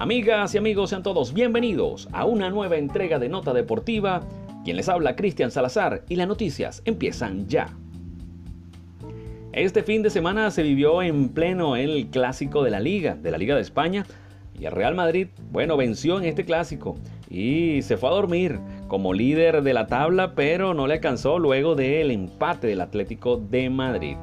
Amigas y amigos, sean todos bienvenidos a una nueva entrega de Nota Deportiva. Quien les habla, Cristian Salazar, y las noticias empiezan ya. Este fin de semana se vivió en pleno el clásico de la Liga, de la Liga de España, y el Real Madrid, bueno, venció en este clásico y se fue a dormir como líder de la tabla, pero no le alcanzó luego del empate del Atlético de Madrid.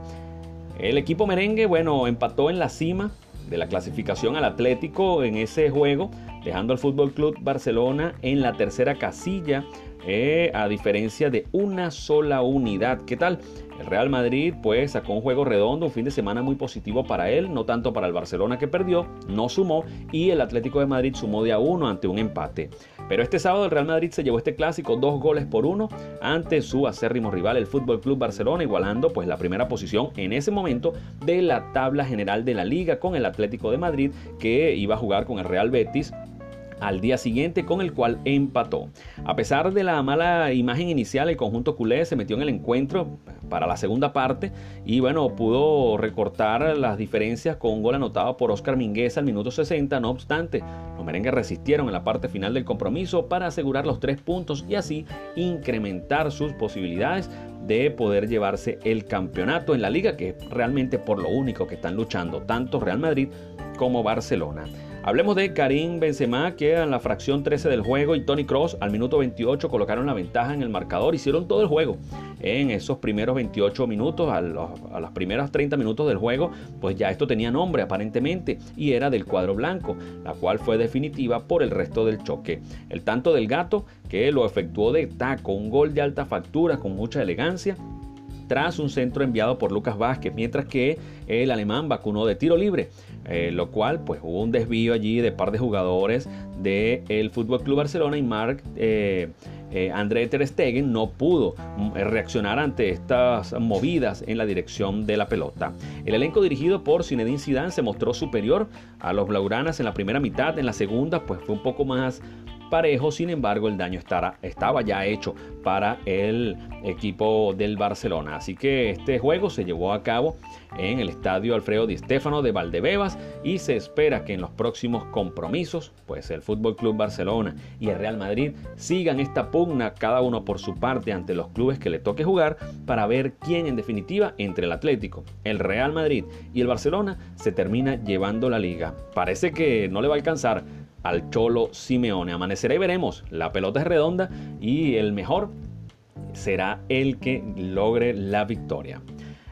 El equipo merengue, bueno, empató en la cima de la clasificación al Atlético en ese juego, dejando al Fútbol Club Barcelona en la tercera casilla, eh, a diferencia de una sola unidad. ¿Qué tal? El Real Madrid pues sacó un juego redondo, un fin de semana muy positivo para él, no tanto para el Barcelona que perdió, no sumó y el Atlético de Madrid sumó de a uno ante un empate. Pero este sábado el Real Madrid se llevó este clásico dos goles por uno ante su acérrimo rival el Fútbol Club Barcelona, igualando pues la primera posición en ese momento de la tabla general de la liga con el Atlético de Madrid que iba a jugar con el Real Betis al día siguiente con el cual empató. A pesar de la mala imagen inicial, el conjunto culé se metió en el encuentro para la segunda parte y bueno, pudo recortar las diferencias con un gol anotado por Oscar Mingueza al minuto 60. No obstante, los merengues resistieron en la parte final del compromiso para asegurar los tres puntos y así incrementar sus posibilidades de poder llevarse el campeonato en la liga, que es realmente por lo único que están luchando tanto Real Madrid como Barcelona. Hablemos de Karim Benzema, que en la fracción 13 del juego y Tony Cross al minuto 28 colocaron la ventaja en el marcador, hicieron todo el juego. En esos primeros 28 minutos, a, los, a las primeras 30 minutos del juego, pues ya esto tenía nombre aparentemente y era del cuadro blanco, la cual fue definitiva por el resto del choque. El tanto del gato, que lo efectuó de taco, un gol de alta factura con mucha elegancia, tras un centro enviado por Lucas Vázquez, mientras que el alemán vacunó de tiro libre, eh, lo cual pues hubo un desvío allí de par de jugadores del el Fútbol Club Barcelona y Marc eh, eh, André Ter Stegen no pudo reaccionar ante estas movidas en la dirección de la pelota. El elenco dirigido por Zinedine Zidane se mostró superior a los blaugranas en la primera mitad, en la segunda pues fue un poco más parejo, sin embargo el daño estaba ya hecho para el equipo del Barcelona. Así que este juego se llevó a cabo en el estadio Alfredo Di Stéfano de Valdebebas y se espera que en los próximos compromisos, pues el Fútbol Club Barcelona y el Real Madrid sigan esta pugna cada uno por su parte ante los clubes que le toque jugar para ver quién en definitiva entre el Atlético, el Real Madrid y el Barcelona se termina llevando la liga. Parece que no le va a alcanzar al Cholo Simeone. Amanecerá y veremos. La pelota es redonda y el mejor será el que logre la victoria.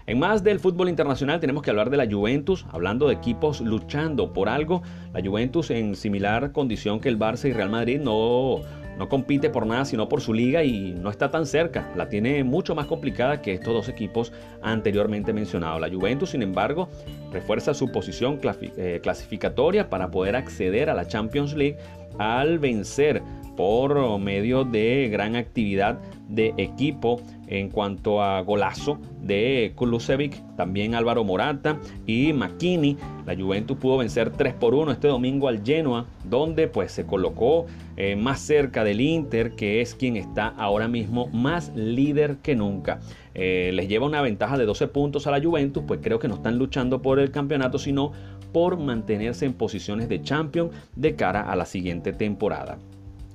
En más del fútbol internacional tenemos que hablar de la Juventus, hablando de equipos luchando por algo. La Juventus en similar condición que el Barça y Real Madrid no no compite por nada sino por su liga y no está tan cerca. La tiene mucho más complicada que estos dos equipos anteriormente mencionados. La Juventus, sin embargo, refuerza su posición eh, clasificatoria para poder acceder a la Champions League al vencer por medio de gran actividad de equipo en cuanto a golazo de Kulusevich, también Álvaro Morata y McKinney. La Juventus pudo vencer 3 por 1 este domingo al Genoa, donde pues se colocó eh, más cerca del Inter, que es quien está ahora mismo más líder que nunca. Eh, les lleva una ventaja de 12 puntos a la Juventus, pues creo que no están luchando por el campeonato, sino por mantenerse en posiciones de champion de cara a la siguiente temporada.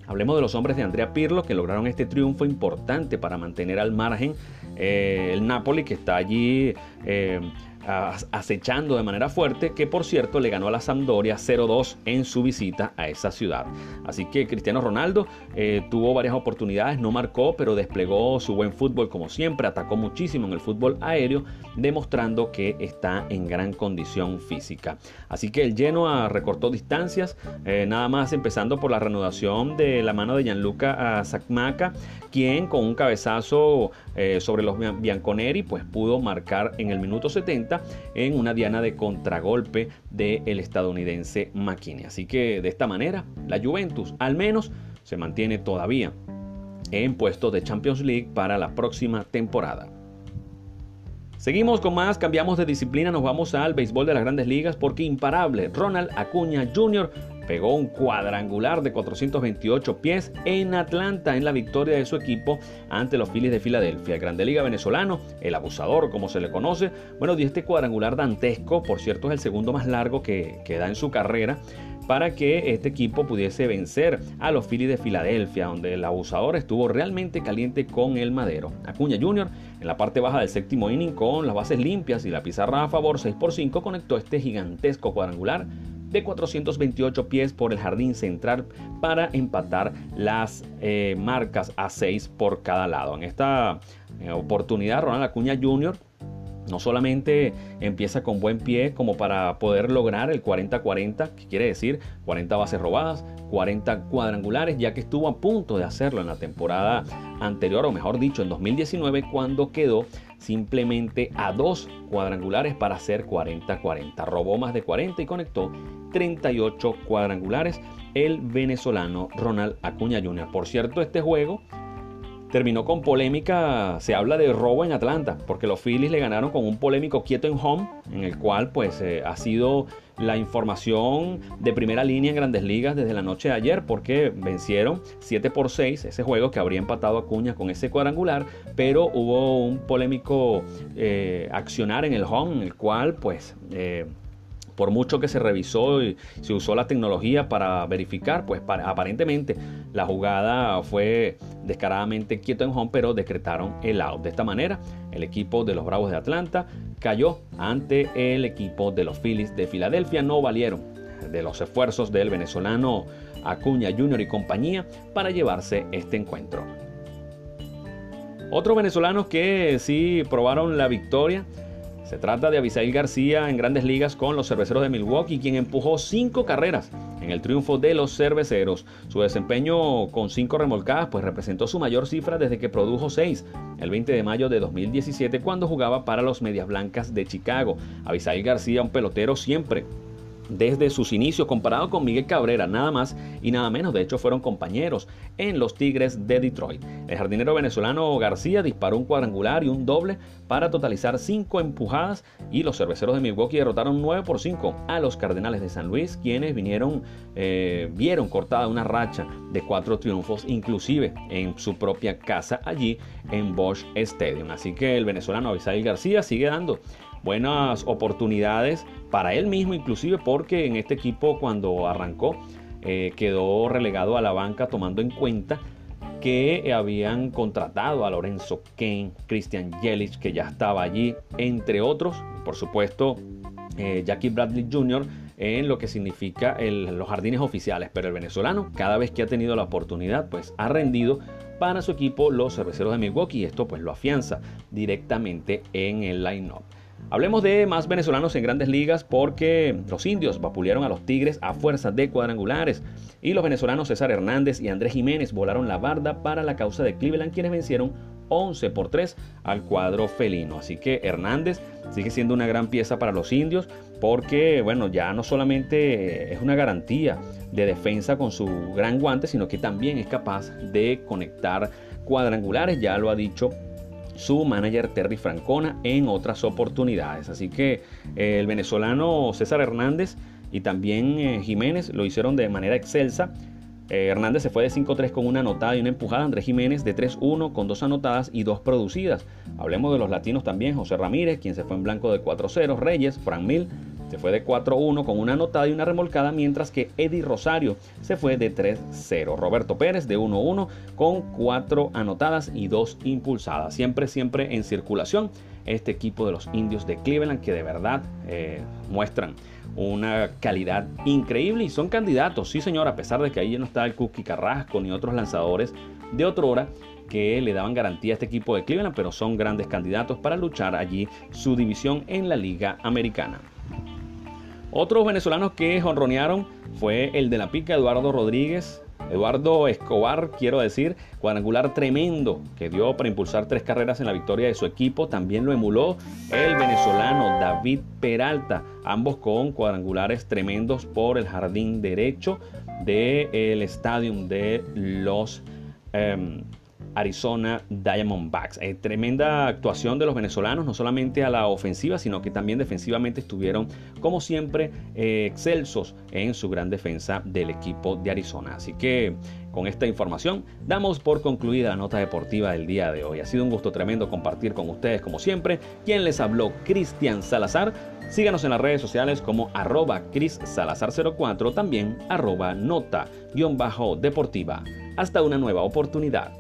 Hablemos de los hombres de Andrea Pirlo que lograron este triunfo importante para mantener al margen eh, el Napoli que está allí eh, acechando de manera fuerte, que por cierto le ganó a la Sampdoria 0-2 en su visita a esa ciudad. Así que Cristiano Ronaldo eh, tuvo varias oportunidades, no marcó, pero desplegó su buen fútbol como siempre, atacó muchísimo en el fútbol aéreo, demostrando que está en gran condición física. Así que el Genoa recortó distancias, eh, nada más empezando por la reanudación de la mano de Gianluca Sakmaka, quien con un cabezazo eh, sobre los Bianconeri pues pudo marcar en el minuto 70 en una diana de contragolpe del estadounidense McKinney. Así que de esta manera, la Juventus al menos se mantiene todavía en puestos de Champions League para la próxima temporada. Seguimos con más, cambiamos de disciplina, nos vamos al béisbol de las grandes ligas porque imparable Ronald Acuña Jr pegó un cuadrangular de 428 pies en Atlanta en la victoria de su equipo ante los Phillies de Filadelfia. El Grande Liga venezolano, el abusador como se le conoce, bueno, dio este cuadrangular dantesco, por cierto es el segundo más largo que, que da en su carrera para que este equipo pudiese vencer a los Phillies de Filadelfia, donde el abusador estuvo realmente caliente con el madero. Acuña Jr. en la parte baja del séptimo inning con las bases limpias y la pizarra a favor 6 por 5 conectó este gigantesco cuadrangular de 428 pies por el jardín central para empatar las eh, marcas a 6 por cada lado. En esta eh, oportunidad, Ronald Acuña Jr no solamente empieza con buen pie como para poder lograr el 40-40, que quiere decir 40 bases robadas, 40 cuadrangulares, ya que estuvo a punto de hacerlo en la temporada anterior, o mejor dicho, en 2019, cuando quedó simplemente a dos cuadrangulares para hacer 40-40. Robó más de 40 y conectó 38 cuadrangulares el venezolano Ronald Acuña Jr. Por cierto, este juego terminó con polémica, se habla de robo en Atlanta, porque los Phillies le ganaron con un polémico quieto en home, en el cual pues eh, ha sido la información de primera línea en grandes ligas desde la noche de ayer, porque vencieron 7 por 6 ese juego que habría empatado a Cuña con ese cuadrangular, pero hubo un polémico eh, accionar en el home, en el cual pues... Eh, por mucho que se revisó y se usó la tecnología para verificar, pues aparentemente la jugada fue descaradamente quieto en home, pero decretaron el out. De esta manera, el equipo de los Bravos de Atlanta cayó ante el equipo de los Phillies de Filadelfia. No valieron de los esfuerzos del venezolano Acuña Jr. y compañía para llevarse este encuentro. Otros venezolanos que sí probaron la victoria se trata de Abisail García en grandes ligas con los cerveceros de Milwaukee, quien empujó cinco carreras en el triunfo de los cerveceros. Su desempeño con cinco remolcadas pues representó su mayor cifra desde que produjo seis el 20 de mayo de 2017 cuando jugaba para los Medias Blancas de Chicago. Abisail García, un pelotero siempre desde sus inicios comparado con Miguel Cabrera, nada más y nada menos. De hecho, fueron compañeros en los Tigres de Detroit. El jardinero venezolano García disparó un cuadrangular y un doble para totalizar cinco empujadas y los cerveceros de Milwaukee derrotaron 9 por 5 a los Cardenales de San Luis, quienes vinieron, eh, vieron cortada una racha de cuatro triunfos, inclusive en su propia casa allí en Bosch Stadium. Así que el venezolano Abisail García sigue dando buenas oportunidades para él mismo, inclusive porque en este equipo cuando arrancó eh, quedó relegado a la banca tomando en cuenta que habían contratado a Lorenzo Kane, Christian Yelich, que ya estaba allí, entre otros, por supuesto, eh, Jackie Bradley Jr. en lo que significa los jardines oficiales, pero el venezolano, cada vez que ha tenido la oportunidad, pues ha rendido para su equipo los cerveceros de Milwaukee y esto pues lo afianza directamente en el line-up. Hablemos de más venezolanos en grandes ligas porque los indios vapulearon a los Tigres a fuerza de cuadrangulares y los venezolanos César Hernández y Andrés Jiménez volaron la barda para la causa de Cleveland quienes vencieron 11 por 3 al cuadro felino. Así que Hernández sigue siendo una gran pieza para los indios porque, bueno, ya no solamente es una garantía de defensa con su gran guante, sino que también es capaz de conectar cuadrangulares, ya lo ha dicho su manager Terry Francona en otras oportunidades. Así que eh, el venezolano César Hernández y también eh, Jiménez lo hicieron de manera excelsa. Eh, Hernández se fue de 5-3 con una anotada y una empujada. Andrés Jiménez de 3-1 con dos anotadas y dos producidas. Hablemos de los latinos también. José Ramírez, quien se fue en blanco de 4-0. Reyes, Frank Mil se fue de 4-1 con una anotada y una remolcada, mientras que Eddie Rosario se fue de 3-0. Roberto Pérez de 1-1 con 4 anotadas y 2 impulsadas. Siempre, siempre en circulación este equipo de los indios de Cleveland que de verdad eh, muestran una calidad increíble y son candidatos, sí señor, a pesar de que ahí no está el Cookie Carrasco ni otros lanzadores de otra hora que le daban garantía a este equipo de Cleveland, pero son grandes candidatos para luchar allí su división en la Liga Americana. Otros venezolanos que jonronearon fue el de la pica Eduardo Rodríguez, Eduardo Escobar, quiero decir, cuadrangular tremendo que dio para impulsar tres carreras en la victoria de su equipo. También lo emuló el venezolano David Peralta, ambos con cuadrangulares tremendos por el jardín derecho del estadio de los em, Arizona Diamondbacks. Eh, tremenda actuación de los venezolanos, no solamente a la ofensiva, sino que también defensivamente estuvieron, como siempre, eh, excelsos en su gran defensa del equipo de Arizona. Así que con esta información damos por concluida la nota deportiva del día de hoy. Ha sido un gusto tremendo compartir con ustedes como siempre. Quien les habló, Cristian Salazar. Síganos en las redes sociales como arroba Salazar04, también arroba nota-deportiva. Hasta una nueva oportunidad.